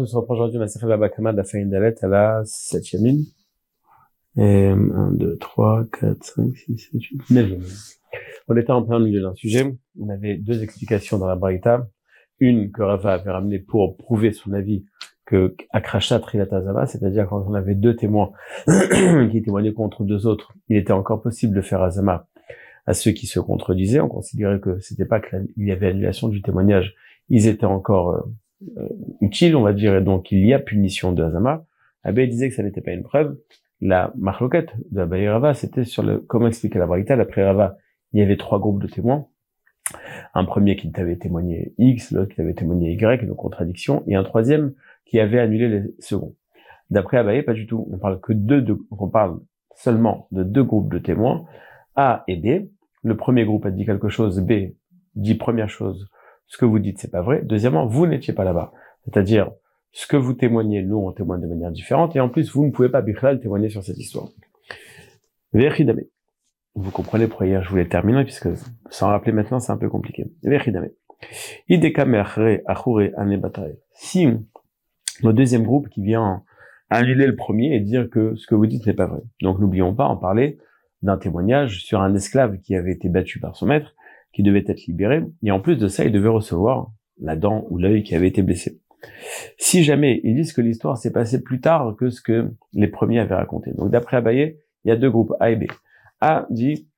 On reprend aujourd'hui ma série Babakama de la Faïn Dalet à la 7 ligne. Et 1, 2, 3, 4, 5, 6, 7, 8, 9 On était en plein milieu d'un sujet. On avait deux explications dans la Braïta. Une que Rava avait ramenée pour prouver son avis que Akrasha Trilatazava, c'est-à-dire quand on avait deux témoins qui témoignaient contre deux autres, il était encore possible de faire Azama à ceux qui se contredisaient. On considérait que c'était pas qu'il y avait annulation du témoignage. Ils étaient encore euh, utile, on va dire, et donc il y a punition de Hazama, Abbé disait que ça n'était pas une preuve. La marloquette de Abaye Rava, c'était sur le comment expliquer la vérité. Après Rava, il y avait trois groupes de témoins. Un premier qui avait témoigné X, l'autre qui avait témoigné Y, une contradiction, et un troisième qui avait annulé les seconds. D'après Abaye, pas du tout. On parle que de, on parle seulement de deux groupes de témoins, A et B. Le premier groupe a dit quelque chose, B dit première chose, ce que vous dites, c'est pas vrai. Deuxièmement, vous n'étiez pas là-bas. C'est-à-dire, ce que vous témoignez, nous, on témoigne de manière différente, et en plus, vous ne pouvez pas, Bichlal, témoigner sur cette histoire. Vous comprenez pourquoi hier je voulais terminer, puisque sans rappeler maintenant, c'est un peu compliqué. Si le deuxième groupe qui vient annuler le premier et dire que ce que vous dites n'est pas vrai. Donc n'oublions pas, en parler d'un témoignage sur un esclave qui avait été battu par son maître, qui devait être libéré, et en plus de ça, il devait recevoir la dent ou l'œil qui avait été blessé. Si jamais ils disent que l'histoire s'est passée plus tard que ce que les premiers avaient raconté. Donc d'après Abaye, il y a deux groupes A et B. A dit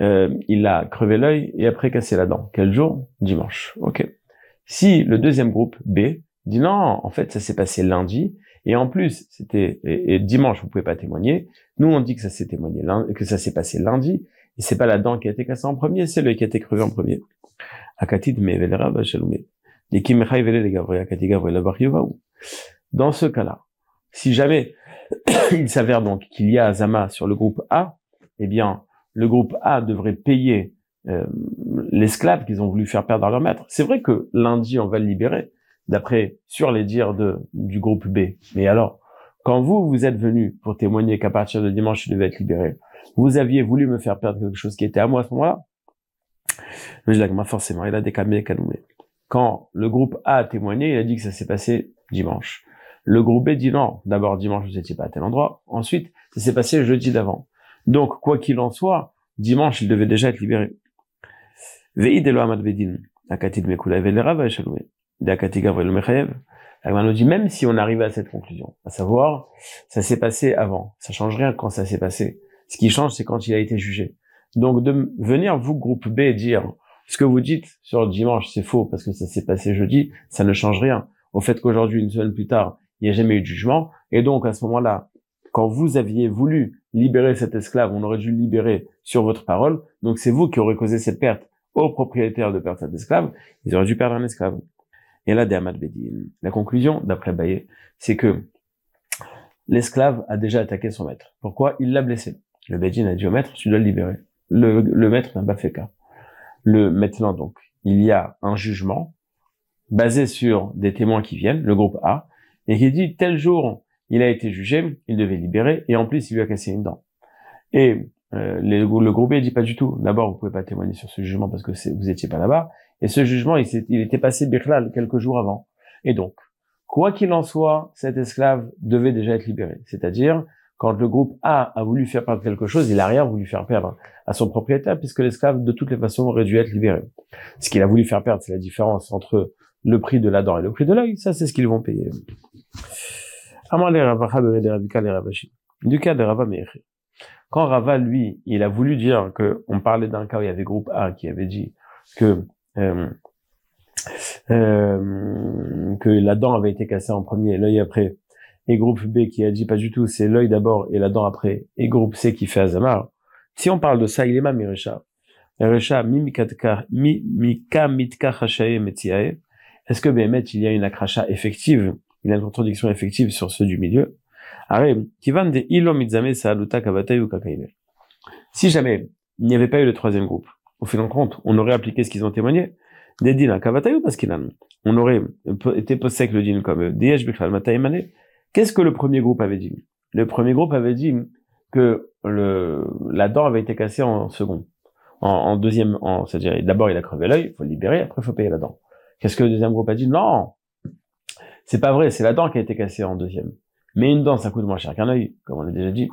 euh, il a crevé l'œil et après cassé la dent. Quel jour? Dimanche. Ok. Si le deuxième groupe B dit non, en fait ça s'est passé lundi et en plus c'était et, dimanche vous pouvez pas témoigner. Nous on dit que ça s'est témoigné que ça s'est passé lundi et c'est pas la dent qui a été cassée en premier, c'est l'œil qui a été crevé en premier. Dans ce cas-là, si jamais il s'avère donc qu'il y a Azama sur le groupe A, eh bien, le groupe A devrait payer euh, l'esclave qu'ils ont voulu faire perdre à leur maître. C'est vrai que lundi, on va le libérer, d'après sur les dires de, du groupe B. Mais alors, quand vous, vous êtes venu pour témoigner qu'à partir de dimanche, il devait être libéré, vous aviez voulu me faire perdre quelque chose qui était à moi à ce moment-là. Mais je dis forcément, il a décamé Kanoumé. Quand le groupe A a témoigné, il a dit que ça s'est passé dimanche. Le groupe B dit non, d'abord dimanche vous n'étiez pas à tel endroit, ensuite ça s'est passé jeudi d'avant. Donc quoi qu'il en soit, dimanche il devait déjà être libéré. nous dit même si on arrivait à cette conclusion, à savoir, ça s'est passé avant, ça change rien quand ça s'est passé. Ce qui change, c'est quand il a été jugé. Donc de venir, vous, groupe B, dire ce que vous dites sur dimanche, c'est faux parce que ça s'est passé jeudi, ça ne change rien au fait qu'aujourd'hui, une semaine plus tard, il n'y a jamais eu de jugement. Et donc, à ce moment-là, quand vous aviez voulu libérer cet esclave, on aurait dû le libérer sur votre parole. Donc, c'est vous qui aurez causé cette perte aux propriétaires de perdre cet esclave. Ils auraient dû perdre un esclave. Et là, Dermat Bedin. La conclusion, d'après Baye, c'est que l'esclave a déjà attaqué son maître. Pourquoi? Il l'a blessé. Le Bedin a dit au maître, tu dois le libérer. Le, maître n'a pas fait cas. Le, maintenant donc, il y a un jugement basé sur des témoins qui viennent, le groupe A, et qui dit tel jour il a été jugé, il devait libérer, et en plus il lui a cassé une dent. Et euh, le groupe B dit pas du tout. D'abord, vous pouvez pas témoigner sur ce jugement parce que vous étiez pas là-bas. Et ce jugement, il, il était passé Birlal quelques jours avant. Et donc, quoi qu'il en soit, cet esclave devait déjà être libéré. C'est-à-dire, quand le groupe A a voulu faire perdre quelque chose, il a rien voulu faire perdre à son propriétaire puisque l'esclave, de toutes les façons, aurait dû être libéré. Ce qu'il a voulu faire perdre, c'est la différence entre le prix de la dent et le prix de l'œil. Ça, c'est ce qu'ils vont payer. Du cas de Rava Quand Rava, lui, il a voulu dire que on parlait d'un cas où il y avait groupe A qui avait dit que euh, euh, que la dent avait été cassée en premier, l'œil après, et groupe B qui a dit pas du tout, c'est l'œil d'abord et la dent après, et groupe C qui fait Azamar. Si on parle de ça, il est ma Mirecha. Mirecha, mimika mitka metiae. Est-ce que Béhémet, il y a une akracha effective, il y a une contradiction effective sur ceux du milieu? Si jamais il n'y avait pas eu le troisième groupe, au final compte, on aurait appliqué ce qu'ils ont témoigné, des din parce qu'il on aurait été avec le din comme Qu'est-ce que le premier groupe avait dit? Le premier groupe avait dit que le, la dent avait été cassée en second, en, deuxième, en, c'est-à-dire d'abord il a crevé l'œil, il faut le libérer, après il faut payer la dent. Qu'est-ce que le deuxième groupe a dit? Non C'est pas vrai, c'est la dent qui a été cassée en deuxième. Mais une dent, ça coûte moins cher qu'un œil, comme on l'a déjà dit.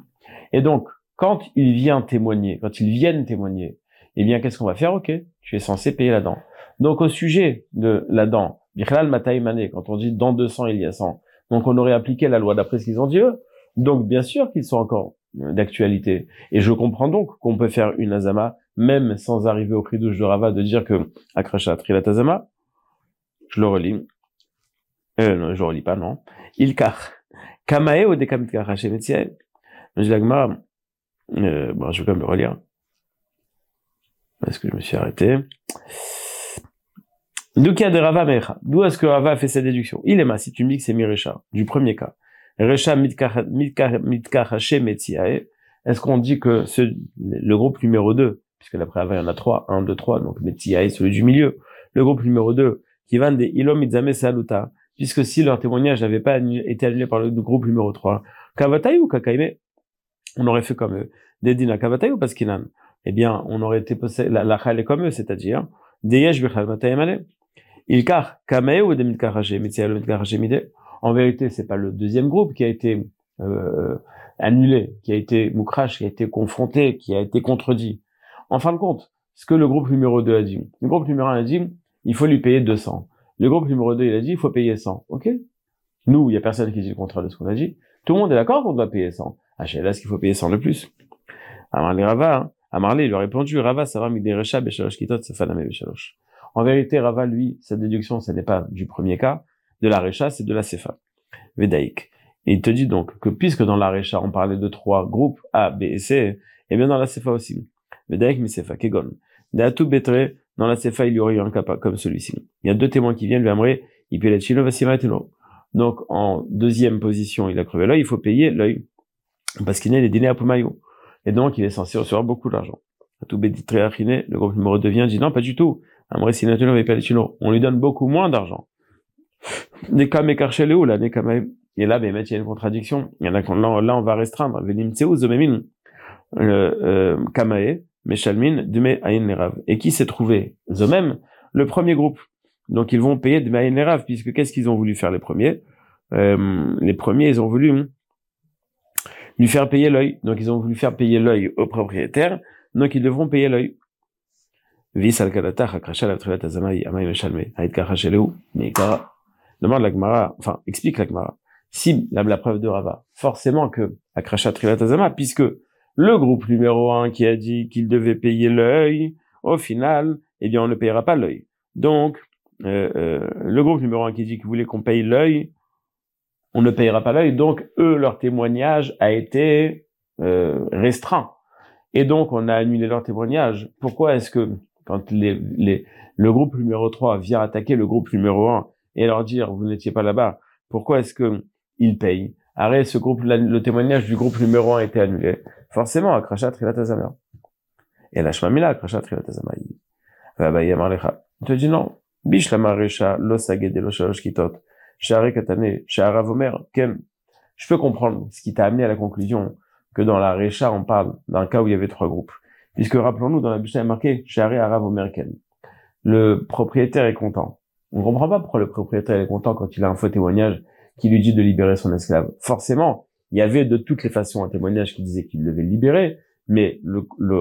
Et donc, quand il vient témoigner, quand ils viennent témoigner, eh bien, qu'est-ce qu'on va faire? Ok, tu es censé payer la dent. Donc, au sujet de la dent, quand on dit dans 200, il y a 100, donc on aurait appliqué la loi d'après ce qu'ils ont dit. Donc, bien sûr qu'ils sont encore euh, d'actualité. Et je comprends donc qu'on peut faire une azama, même sans arriver au cri douche de Rava, de dire que Akrasha Trilat Azama, je le relis. Euh, non, je le relis pas, non. Il car. Kamae ou métier. Je dis euh, bon, je vais quand même le relire. Est-ce que je me suis arrêté? D'où de Rava Mecha. D'où est-ce que Rava a fait sa déduction? Il est ma, si tu me dis que c'est Mirecha, du premier cas. Recha mitkahaché metiae. Est-ce qu'on dit que ce, le groupe numéro 2, puisque d'après Rava, il y en a trois, 1, 2, 3, donc metiae, celui du milieu. Le groupe numéro 2, qui va des ilom mitzame saluta, puisque si leur témoignage n'avait pas été annulé par le groupe numéro 3, kavatai ou kakaime, on aurait fait comme eux. Des dina kavatai ou paskinan. Eh bien, on aurait été la, la est comme eux, c'est-à-dire, deyesh bichal matayemale. Il car, kame ou demit karaché, mitzial karaché mide. En vérité, c'est pas le deuxième groupe qui a été, euh, annulé, qui a été moukrash, qui a été confronté, qui a été contredit. En fin de compte, ce que le groupe numéro 2 a dit. Le groupe numéro 1 a dit, il faut lui payer 200. Le groupe numéro 2, il a dit, il faut payer 100. OK? Nous, il y a personne qui dit le contraire de ce qu'on a dit. Tout le monde est d'accord qu'on doit payer 100. Ah, là, ce qu'il faut payer 100 de plus? Les Rava, hein, Amarlé, il lui a répondu, Rava, ça va, Midérecha, Beshalosh Kitot, Sefaname, Beshalosh. En vérité, Rava, lui, sa déduction, ce n'est pas du premier cas, de la Recha, c'est de la Sefa. Vedaïk. Et il te dit donc que puisque dans la Recha, on parlait de trois groupes, A, B et C, et eh bien dans la Sefa aussi. Vedaïk, mi Sefa, Kegon. Deatu Betre, dans la Sefa, il y aurait un cas comme celui-ci. Il y a deux témoins qui viennent lui il chino, Donc, en deuxième position, il a crevé l'œil, il faut payer l'œil. Parce qu'il les dîners à Pumayo. Et donc, il est censé recevoir beaucoup d'argent. Tout le groupe numéro 2 vient, dit non, pas du tout. On lui donne beaucoup moins d'argent. Nekame karcheleu, là, nekame. Et là, il y a une contradiction. Là, là, on va restreindre. Zomemin. Euh, kamae, meshalmin, dume ayin lerav. Et qui s'est trouvé? Zomem, le premier groupe. Donc, ils vont payer de ayin lerav, puisque qu'est-ce qu'ils ont voulu faire les premiers? Euh, les premiers, ils ont voulu lui faire payer l'œil. Donc, ils ont voulu faire payer l'œil au propriétaire. Donc, ils devront payer l'œil. Vis al Demande la Gemara, enfin, explique la Gemara. Si, la, la preuve de Rava, forcément que Akrasha Trilatazama, puisque le groupe numéro un qui a dit qu'il devait payer l'œil, au final, eh bien, on ne payera pas l'œil. Donc, euh, euh, le groupe numéro un qui dit qu'il voulait qu'on paye l'œil, on ne payera pas l'œil. Donc, eux, leur témoignage a été euh, restreint. Et donc, on a annulé leur témoignage. Pourquoi est-ce que, quand le groupe numéro 3 vient attaquer le groupe numéro 1 et leur dire, vous n'étiez pas là-bas, pourquoi est-ce que ils payent? Arrête, ce groupe, le témoignage du groupe numéro 1 a été annulé. Forcément, Akrasha Trilatazama. Et la Shmamila, Akrasha Trilatazama. Il te dit non. Bish la marécha, lo saged lo shalosh kitot. katane, kem. Je peux comprendre ce qui t'a amené à la conclusion que dans la Recha, on parle d'un cas où il y avait trois groupes. Puisque rappelons-nous, dans la Mishnah, il est marqué Shari Arav Ken. Le propriétaire est content. On ne comprend pas pourquoi le propriétaire est content quand il a un faux témoignage qui lui dit de libérer son esclave. Forcément, il y avait de toutes les façons un témoignage qui disait qu'il devait le libérer, mais le, le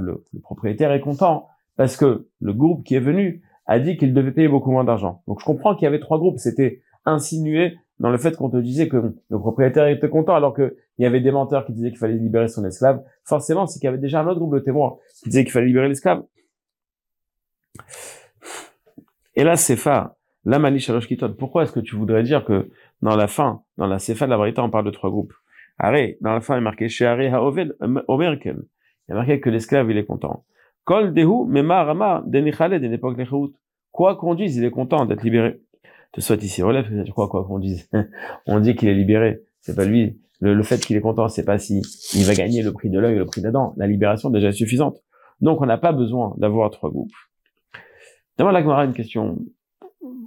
le, propriétaire est content parce que le groupe qui est venu a dit qu'il devait payer beaucoup moins d'argent. Donc je comprends qu'il y avait trois groupes. C'était insinué dans le fait qu'on te disait que le propriétaire était content alors qu'il y avait des menteurs qui disaient qu'il fallait libérer son esclave. Forcément, c'est qu'il y avait déjà un autre groupe de témoins qui disait qu'il fallait libérer l'esclave. Et là, Sefa, la Mali pourquoi est-ce que tu voudrais dire que dans la fin, dans la Sefa de la vérité, on parle de trois groupes? Arrête, dans la fin, il est marqué chez Haoved Omerken. Il est marqué que l'esclave, il est content. Kol Dehu, Mema Rama, Denichale, d'époque Quoi qu'on dise, il est content d'être libéré te soit ici relève, c'est quoi quoi qu'on dise. on dit qu'il est libéré, c'est pas lui. Le, fait qu'il est content, c'est pas si il va gagner le prix de l'œil, le prix d'Adam. La libération déjà est suffisante. Donc on n'a pas besoin d'avoir trois groupes. D'abord la Gemara une question,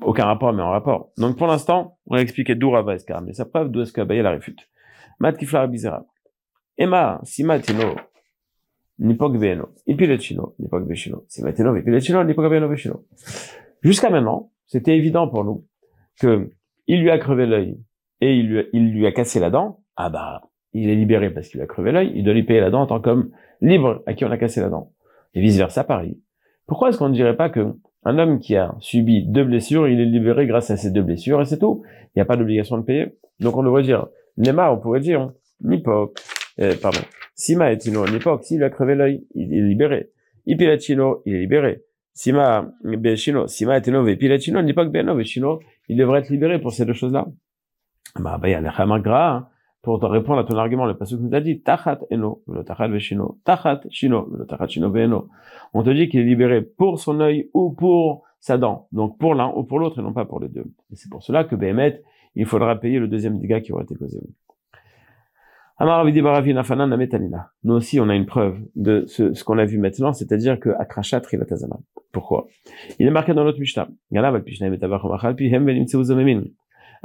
aucun rapport mais en rapport. Donc pour l'instant, on a expliqué d'où Rava Eskar, mais sa preuve d'où est-ce la réfute? Mat kifla bizarre. Emma, si matino, nipok veno, ipilecino, nipok vechino, si matino, ipilecino, nipok veno vechino. Jusqu'à maintenant, c'était évident pour nous que il lui a crevé l'œil et il lui, a cassé la dent, ah bah, il est libéré parce qu'il lui a crevé l'œil, il doit lui payer la dent en tant qu'homme libre à qui on a cassé la dent. Et vice versa, pareil. Pourquoi est-ce qu'on ne dirait pas que un homme qui a subi deux blessures, il est libéré grâce à ces deux blessures et c'est tout? Il n'y a pas d'obligation de payer. Donc on devrait dire, Neymar, on pourrait dire, Nipok, euh, pardon, Sima et Tino, Nipok, s'il lui a crevé l'œil, il est libéré. Ipilachino, il est libéré. Sima, Bechino, Sima et Tino, Ipilachino, Nipok, il devrait être libéré pour ces deux choses-là. Bah, bah, hein, pour te répondre à ton argument, le passage nous a dit, Tachat eno, tachat veshino, Tachat shino, tachat shino veno. On te dit qu'il est libéré pour son œil ou pour sa dent. Donc pour l'un ou pour l'autre et non pas pour les deux. Et c'est pour cela que Behemet, il faudra payer le deuxième dégât qui aurait été causé. Nous aussi, on a une preuve de ce, qu'on a vu maintenant, c'est-à-dire que Akrashat Rilatazama. Pourquoi? Il est marqué dans notre Mishnah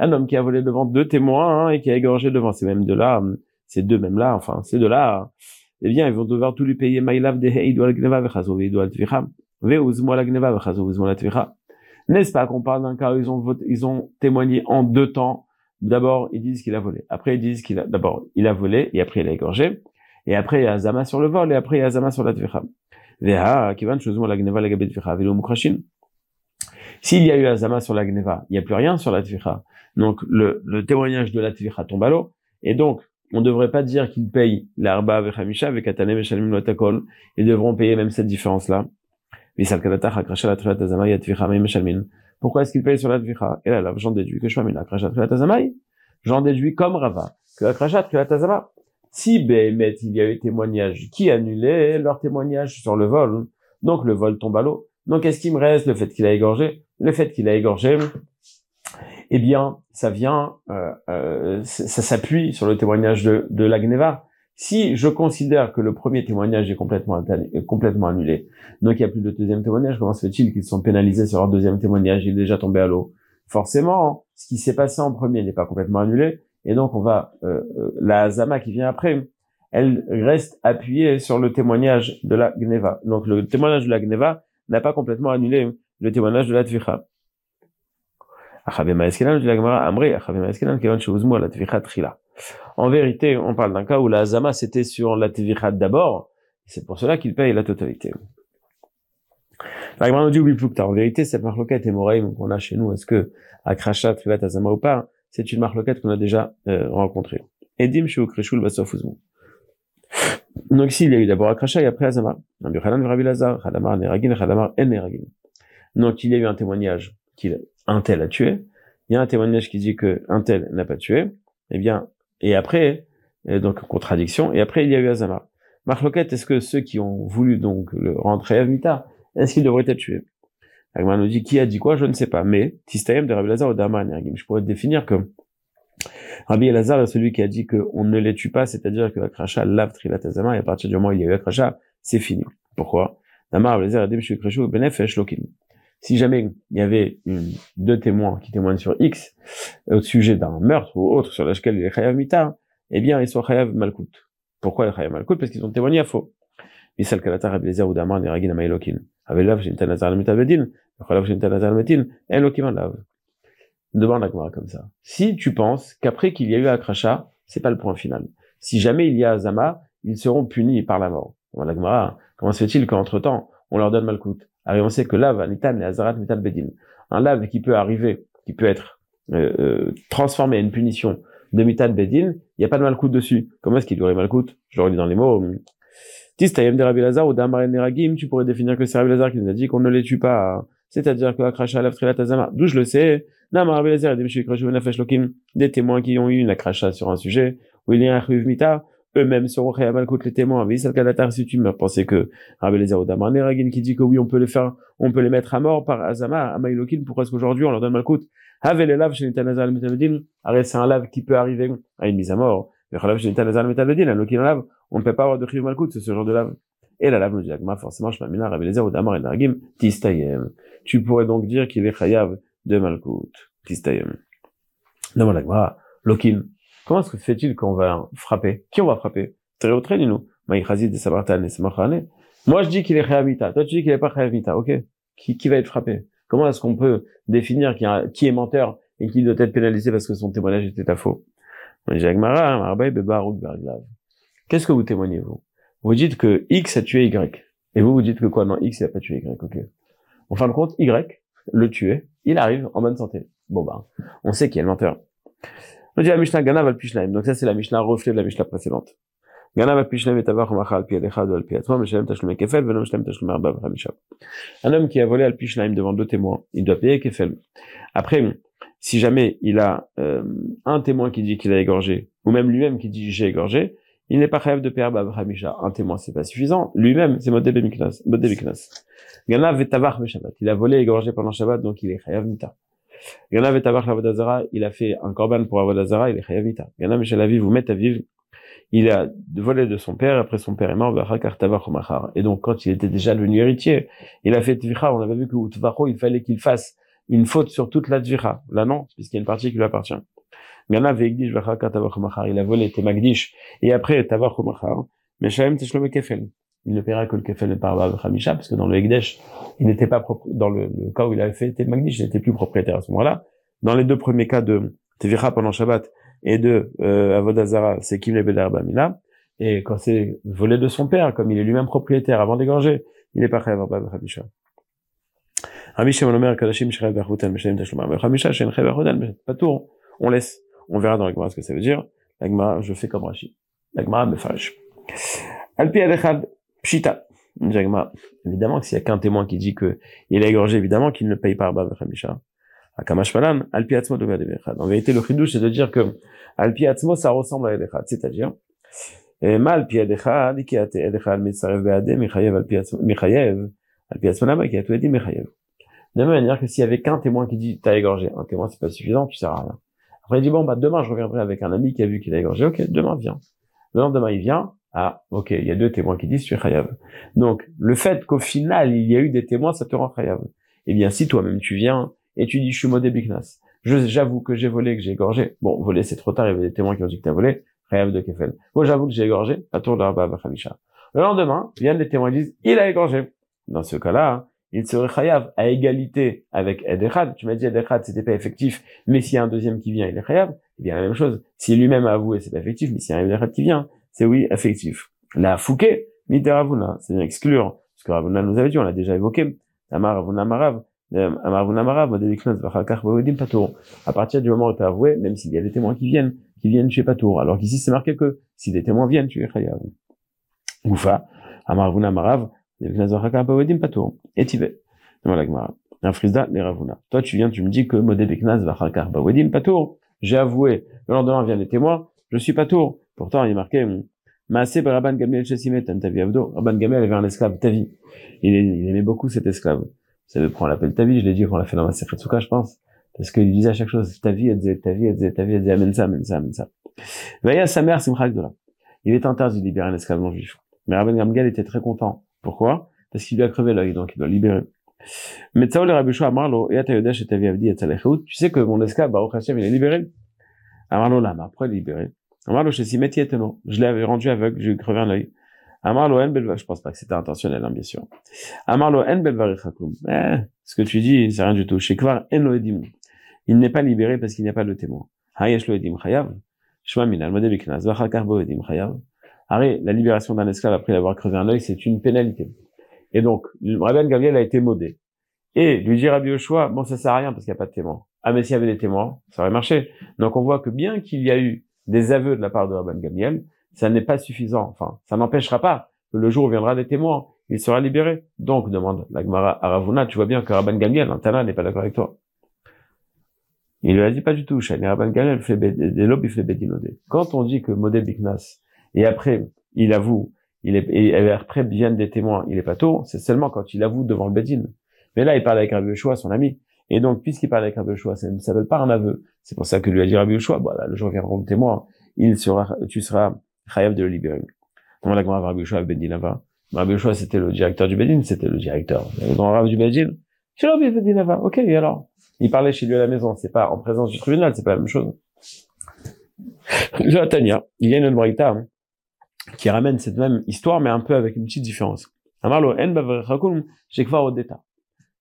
un homme qui a volé devant deux témoins hein, et qui a égorgé devant ces mêmes deux-là, ces deux mêmes-là, enfin ces deux-là, eh bien, ils vont devoir tout lui payer. N'est-ce pas qu'on parle d'un cas où ils ont, ils ont témoigné en deux temps D'abord, ils disent qu'il a volé. Après, ils disent qu'il a, d'abord, il a volé, et après, il a égorgé. Et après, il y a Zama sur le vol, et après, il y a Zama sur la tvicha. S'il y a eu Azama sur la Gneva, il n'y a plus rien sur la Tvicha. Donc le, le témoignage de la Tvicha tombe à l'eau. Et donc, on ne devrait pas dire qu'ils payent l'arba avec Hamisha, avec Atanem et Shalmim Lotakol. Ils devront payer même cette différence-là. Pourquoi est-ce qu'ils payent sur la Tvicha? Et là, j'en déduis que je suis Akrashat J'en déduis comme Rava que Akrashat Tazama. Si Behemet, il y a eu témoignage qui annulait leur témoignage sur le vol, donc le vol tombe à l'eau. Donc, qu'est-ce qui me reste Le fait qu'il a égorgé? Le fait qu'il a égorgé, eh bien, ça vient, euh, euh, ça s'appuie sur le témoignage de, de l'Agneva. Si je considère que le premier témoignage est complètement, complètement annulé, donc il n'y a plus de deuxième témoignage, comment se fait-il qu'ils sont pénalisés sur leur deuxième témoignage? Il est déjà tombé à l'eau. Forcément, ce qui s'est passé en premier n'est pas complètement annulé, et donc on va euh, la Zama qui vient après, elle reste appuyée sur le témoignage de la Gneva. Donc le témoignage de la Gneva n'a pas complètement annulé le témoignage de la Tvicha. En vérité, on parle d'un cas où la Zama c'était sur la Tvicha d'abord, c'est pour cela qu'il paye la totalité. Dit En vérité, cette marloquette et Moraïm qu'on a chez nous, est-ce que Akrasha, Trivat, Azama ou pas, c'est une marloquette qu'on a déjà euh, rencontrée. Edim, donc ici, il y a eu d'abord Akrasha et après Azama. Donc il y a eu un témoignage qu'un tel a tué. Il y a un témoignage qui dit que un tel n'a pas tué. Eh bien, et après, donc contradiction. Et après, il y a eu Azama. Marloquette, est-ce que ceux qui ont voulu donc le rentrer à Mita, est-ce qu'ils devraient être tués? Agma nous dit qui a dit quoi, je ne sais pas. Mais Tistayem de Rabbi Lazar ou je pourrais définir que Rabbi Elazar est celui qui a dit qu'on ne les tue pas, c'est-à-dire que Akrasha lave Trilatazama, et à partir du moment où il y a eu Akrasha, c'est fini. Pourquoi? Si jamais il y avait une, deux témoins qui témoignent sur X au sujet d'un meurtre ou autre sur lequel il est chayav mita, eh bien ils sont chayav malkout. Pourquoi les chayav malkout? Parce qu'ils ont témoigné à faux. Alav demande à comme ça. Si tu penses qu'après qu'il y a eu Akrasha, c'est pas le point final. Si jamais il y a Azama, ils seront punis par la mort. comment se fait-il qu'entre temps, on leur donne Alors on sait que lave, Nitan et Azarat Mital Bedin. Un lave qui peut arriver, qui peut être euh, euh, transformé à une punition de Mital Bedin, il n'y a pas de Malkout dessus. Comment est-ce qu'il y aurait Malkout Je relis dans les mots. Tistayem de Rabbi Lazar ou d'Amar Neragim, tu pourrais définir que c'est Rabbi Lazar qui nous a dit qu'on ne les tue pas. C'est-à-dire que Akrasha lave Trilat Azama. D'où je le sais des témoins qui ont eu une akracha sur un sujet, où il y a un eux-mêmes seront contre les témoins. Mais si tu me pensais que Rabbi Neragin qui dit que oui, on peut les faire, on peut les mettre à mort par Azama, Amailokin, pourquoi est-ce qu'aujourd'hui on leur donne Malkout? Have les laves chez Netanazal Metalvedin, arrête, c'est un lave qui peut arriver à une mise à mort. Mais lave chez Netanazal Metalvedin, un lave, on ne peut pas avoir de chiv Malkout, c'est ce genre de lave. Et la lave nous dit, forcément, je m'amène à Rabbi Lezer ou Damar et Nargim, Tistayem. Tu pourrais donc dire qu'il est chayav de Malkout. Tistayem. Demande la Lokin. Comment est-ce que fait-il qu'on va frapper? Qui on va frapper? Très au trait, nous. Moi, je dis qu'il est chayavita. Toi, tu dis qu'il est pas chayavita. Ok. Qui, va être frappé? Comment est-ce qu'on peut définir qui, est menteur et qui doit être pénalisé parce que son témoignage était à faux? Qu'est-ce que vous témoignez, vous? Vous dites que X a tué Y. Et vous, vous dites que quoi? Non, X n'a pas tué Y, ok. En fin de compte, Y, le tué, il arrive en bonne santé. Bon bah, on sait qui est le menteur. On dit la Mishnah Ganav al Pishlaim. Donc ça, c'est la Mishnah reflet de la Mishnah précédente. Ganav al et al Pied Echad al Kefel, Venom. Un homme qui a volé al Pishlaim devant deux témoins, il doit payer Kefel. Après, si jamais il a euh, un témoin qui dit qu'il a égorgé, ou même lui-même qui dit j'ai égorgé, il n'est pas rêve de perdre Hamisha. Un témoin, c'est pas suffisant. Lui-même, c'est Modé Bemiknas. Ganav Vetavach Shabbat. Il a volé et égorgé pendant Shabbat, donc il est Chayav Mita. Vetavach Lavodazara, il a fait un korban pour Avodazara, il est Chayav Mita. Ganav Shalavi, vous mettez. Il a volé de son père, après son père est mort, Et donc, quand il était déjà devenu héritier, il a fait Tvicha, on avait vu que Utvacho, il fallait qu'il fasse une faute sur toute la Tvicha. Là, non, puisqu'il y a une partie qui lui appartient. Il a volé tes magdish, et après tavachomachar, mais shalem teshlome kefel. Il ne paiera que le kefel par Khamisha, parce que dans le Egdesh, il n'était pas dans le, cas où il avait fait magdish, il n'était plus propriétaire à ce moment-là. Dans les deux premiers cas de Tevicha pendant Shabbat et de euh, Avodazara, c'est Kim Lebedar Bamila. Et quand c'est volé de son père, comme il est lui-même propriétaire avant d'égorger, il n'est pas Khamisha. Rabbi Chev Berhutan Patour. On laisse. On verra dans la Gemara ce que ça veut dire. La Gemara, je fais comme Rashi. La Gemara me fâche. Alpi Pshita. Jagma. Évidemment que s'il y a qu'un témoin qui dit que il a égorgé, évidemment qu'il ne paye pas Arba Bechamisha. Alpi Atzmo En vérité, le chidouche, c'est de dire que Alpi Atzmo, ça ressemble à Edechad. C'est-à-dire, eh, Ma Alpi Edechad, qui a été Edechad, Michayev, Alpi Atzmo, Michayev, Alpi Atzmo Lama, qui a tout. De la même manière que s'il y avait qu'un témoin qui dit t'as égorgé, un témoin c'est pas suffisant, tu sers à rien. Après il dit bon bah demain je reviendrai avec un ami qui a vu qu'il a égorgé, ok demain viens. Le lendemain il vient, ah ok il y a deux témoins qui disent tu es chayav. Donc le fait qu'au final il y a eu des témoins ça te rend chayav. Eh bien si toi-même tu viens et tu dis je suis modé biknas, j'avoue que j'ai volé, que j'ai égorgé. Bon volé c'est trop tard, il y avait des témoins qui ont dit que t'as volé, chayav de kefel. Moi j'avoue que j'ai égorgé, pas tour de Le lendemain viennent les témoins et disent il a égorgé. Dans ce cas-là, il serait chayav à égalité avec Ederad. Tu m'as dit Ederad, c'était pas effectif, mais s'il y a un deuxième qui vient, il est chayav. Eh bien, la même chose. Si lui-même a avoué, c'est pas effectif, mais s'il y a un Ederad qui vient, c'est oui, effectif. La fouquet, miteravuna, c'est-à-dire exclure. Ce que Ravuna nous avait dit, on l'a déjà évoqué. Amaravuna marav. Euh, Amaravuna marav, à partir du moment où tu as avoué, même s'il y a des témoins qui viennent, qui viennent chez Patour. Alors qu'ici, c'est marqué que si des témoins viennent, tu es chayav. Oufa. Amaravuna marav, et tu Un frisda les ravuna. Toi, tu viens, tu me dis que modé beknaz vachakar bawedim patour. J'ai avoué. Le lendemain viennent les témoins. Je suis patour. Pourtant, il est marqué, Maasé Rabban Gamliel Tavi. Rabban Gamliel avait un esclave, Tavi. Il, aimait beaucoup cet esclave. Ça veut prendre l'appel Tavi, je l'ai dit quand on l'a fait dans ma Sechetsuka, je pense. Parce qu'il disait à chaque chose, Tavi, disait, Tavi, disait, Tavi, disait, amen ça, amen ça, amen ça. Vaya sa mère, Simchak. Il est interdit de libérer un esclave non juif. Mais Rabban Gamliel était très content. Pourquoi? Parce qu'il lui a crevé l'œil, donc il doit libérer. Mais le Rabbi Amarlo, et tu sais que mon esclave, Baruch Hashem, il est libéré? Amarlo lama, pourquoi est libéré Je l'avais rendu aveugle, j'ai crevé un œil. Je pense pas que c'était intentionnel, hein, bien sûr. Eh, ce que tu dis, c'est rien du tout. Edim. Il n'est pas libéré parce qu'il n'y a pas de témoin. Chayav. Arrête, la libération d'un esclave après l'avoir crevé un œil, c'est une pénalité. Et donc, Rabbi Gabriel a été modé. Et lui dire à Biochoa, bon, ça sert à rien parce qu'il n'y a pas de témoins. Ah, mais s'il y avait des témoins, ça aurait marché. Donc, on voit que bien qu'il y a eu des aveux de la part de Rabbi Gabriel, ça n'est pas suffisant. Enfin, ça n'empêchera pas que le jour où viendra des témoins, il sera libéré. Donc, demande la Gemara à Ravuna, tu vois bien que Rabban Gamliel, Tana, n'est pas d'accord avec toi. Il lui a dit pas du tout, Rabban Gamliel fait des il fait. Quand on dit que Modé Biknas, et après, il avoue, il est, et après viennent des témoins, il est pas tôt, c'est seulement quand il avoue devant le Bedin. Mais là, il parle avec Rabbi Yoshua, son ami. Et donc, puisqu'il parle avec Rabbi Yoshua, ça ne s'appelle pas un aveu. C'est pour ça que lui a dit Rabbi Yoshua, bah, le jour viendra témoin, il sera, tu seras chayav de le libérer. Comment la grande Rabbi Yoshua Bedin là-bas? Rabbi Yoshua, c'était le directeur du Bedin, c'était le directeur. Le grand Rabbi du Bedin. Rabbi Bedin là-bas. Ok, et alors? Il parlait chez lui à la maison, c'est pas en présence du tribunal, c'est pas la même chose. Je Tania, il y a une braïta, hein qui ramène cette même histoire, mais un peu avec une petite différence.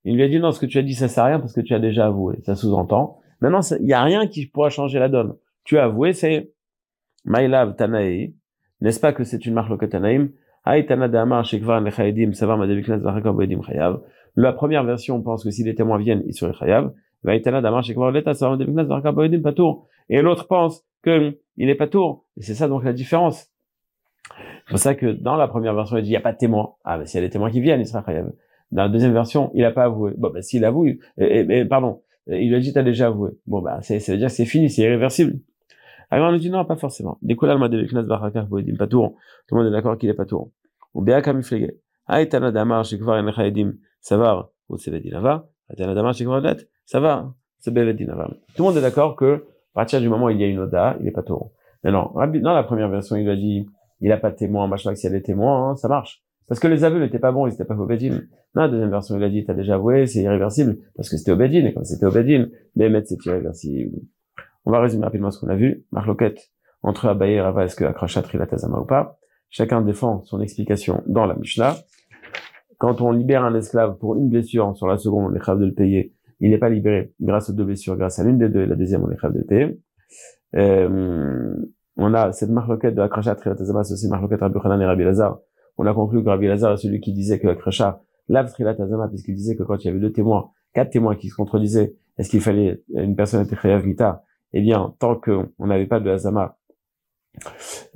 Il lui a dit non, ce que tu as dit, ça sert à rien parce que tu as déjà avoué. Ça sous-entend Maintenant, il y a rien qui pourra changer la donne. Tu as avoué, c'est Maïlav Tanaï. N'est-ce pas que c'est une marque Tanaïm? La première version on pense que si les témoins viennent, ils seraient chayav. Et l'autre pense qu'il n'est pas tour. Et c'est ça donc la différence. C'est pour ça que dans la première version, il dit il n'y a pas de témoins. Ah, mais s'il y a des témoins qui viennent, il sera chayav. Dans la deuxième version, il n'a pas avoué. Bon, ben, s'il avoue, et, pardon, il lui a dit t'as déjà avoué. Bon, bah, c'est, ça veut dire c'est fini, c'est irréversible. Alors on lui dit non, pas forcément. Tout le monde est d'accord qu'il est pas tour. Ou bien comme il Aïtana damar shekvar en chayadim savar ou sevedinava. Aïtana damar shekvar let savar sevedinava. Tout le monde est d'accord que à partir du moment où il y a une oda, il est pas tour. Mais non, dans la première version, il a dit il a pas de témoin, machin, s'il y a des témoins, hein, ça marche. Parce que les aveux n'étaient pas bons, ils n'étaient pas Obedin. Dans la deuxième version, il a dit, t'as déjà avoué, c'est irréversible, parce que c'était Obedin, et comme c'était Obedin, mais mettre c'est irréversible. On va résumer rapidement ce qu'on a vu. Marloquette, entre Abaye et Rava, est-ce que Akrashat Tazama ou pas? Chacun défend son explication dans la Mishnah. Quand on libère un esclave pour une blessure, sur la seconde, on est capable de le payer. Il n'est pas libéré grâce aux deux blessures, grâce à l'une des deux, et la deuxième, on est capable de le payer. Euh, on a cette marloquette de Akrashat Tazama, c'est aussi marloquette Rabbi et Rabbi Lazar, on a conclu que Rabbi Lazar est celui qui disait que Akrasha lave Trilat Azama, puisqu'il disait que quand il y avait deux témoins, quatre témoins qui se contredisaient, est-ce qu'il fallait une personne être Chayav Mita Eh bien, tant qu'on n'avait pas de Azama,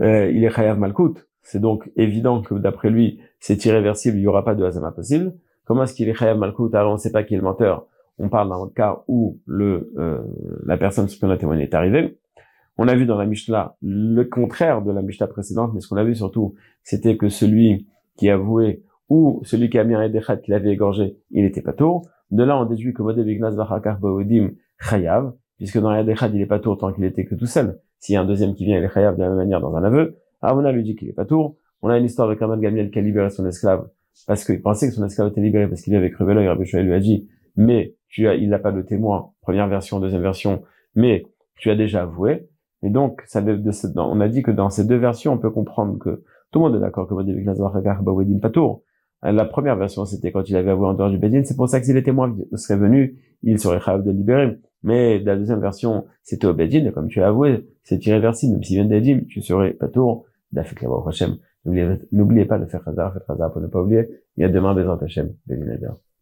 euh, il est Chayav Malkout. C'est donc évident que d'après lui, c'est irréversible, il n'y aura pas de Azama possible. Comment est-ce qu'il est Chayav Malkout? Alors on ne sait pas qui est le menteur. On parle d'un cas où le euh, la personne sur qui on a témoigné est arrivée. On a vu dans la Mishnah le contraire de la Mishnah précédente, mais ce qu'on a vu surtout, c'était que celui qui a voué ou celui qui a mis un Edechat qui l'avait égorgé, il n'était pas tour. De là, on déduit que Modé Vignas Vachakar Chayav, puisque dans l'Edechat, il est pas tour tant qu'il était que tout seul. S'il y a un deuxième qui vient, il est Chayav de la même manière dans un aveu. Avona lui dit qu'il est pas tour. On a une histoire de Kamal Gamiel qui a libéré son esclave parce qu'il pensait que son esclave était libéré parce qu'il avait crevé l'œil. Rabbi lui a dit, mais tu as, il n'a pas de témoin. Première version, deuxième version, mais tu as déjà avoué. Et donc, ça, on a dit que dans ces deux versions, on peut comprendre que tout le monde est d'accord que Patour. La première version, c'était quand il avait avoué en dehors du Bedin. C'est pour ça que si les témoins seraient venus, il serait capable de libérer. Mais la deuxième version, c'était au Bedin, comme tu as avoué, c'est irréversible. Même s'il vient d'Edim, tu serais Patour. N'oubliez pas de faire Khazar, faire Khazar pour ne pas oublier. Il y a demain des Hashem, Bedin